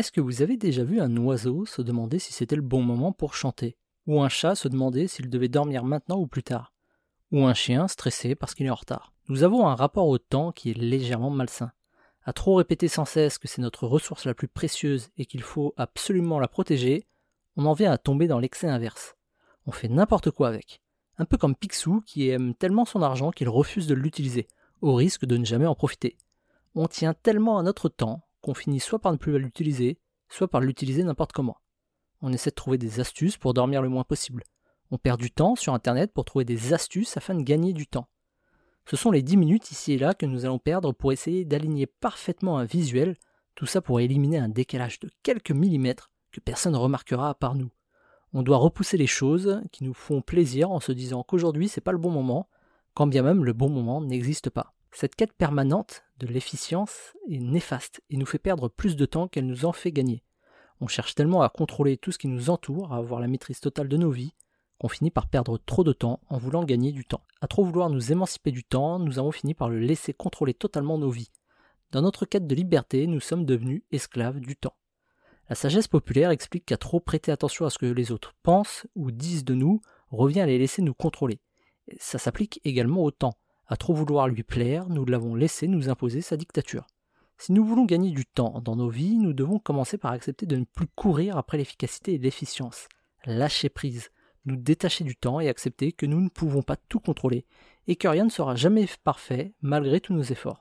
Est-ce que vous avez déjà vu un oiseau se demander si c'était le bon moment pour chanter? Ou un chat se demander s'il devait dormir maintenant ou plus tard? Ou un chien stressé parce qu'il est en retard? Nous avons un rapport au temps qui est légèrement malsain. À trop répéter sans cesse que c'est notre ressource la plus précieuse et qu'il faut absolument la protéger, on en vient à tomber dans l'excès inverse. On fait n'importe quoi avec. Un peu comme Picsou qui aime tellement son argent qu'il refuse de l'utiliser, au risque de ne jamais en profiter. On tient tellement à notre temps qu'on finit soit par ne plus l'utiliser, soit par l'utiliser n'importe comment. On essaie de trouver des astuces pour dormir le moins possible. On perd du temps sur Internet pour trouver des astuces afin de gagner du temps. Ce sont les 10 minutes ici et là que nous allons perdre pour essayer d'aligner parfaitement un visuel, tout ça pour éliminer un décalage de quelques millimètres que personne ne remarquera à part nous. On doit repousser les choses qui nous font plaisir en se disant qu'aujourd'hui c'est pas le bon moment, quand bien même le bon moment n'existe pas. Cette quête permanente de l'efficience est néfaste et nous fait perdre plus de temps qu'elle nous en fait gagner. On cherche tellement à contrôler tout ce qui nous entoure, à avoir la maîtrise totale de nos vies, qu'on finit par perdre trop de temps en voulant gagner du temps. À trop vouloir nous émanciper du temps, nous avons fini par le laisser contrôler totalement nos vies. Dans notre quête de liberté, nous sommes devenus esclaves du temps. La sagesse populaire explique qu'à trop prêter attention à ce que les autres pensent ou disent de nous revient à les laisser nous contrôler. Ça s'applique également au temps. À trop vouloir lui plaire, nous l'avons laissé nous imposer sa dictature. Si nous voulons gagner du temps dans nos vies, nous devons commencer par accepter de ne plus courir après l'efficacité et l'efficience. Lâcher prise, nous détacher du temps et accepter que nous ne pouvons pas tout contrôler et que rien ne sera jamais parfait malgré tous nos efforts.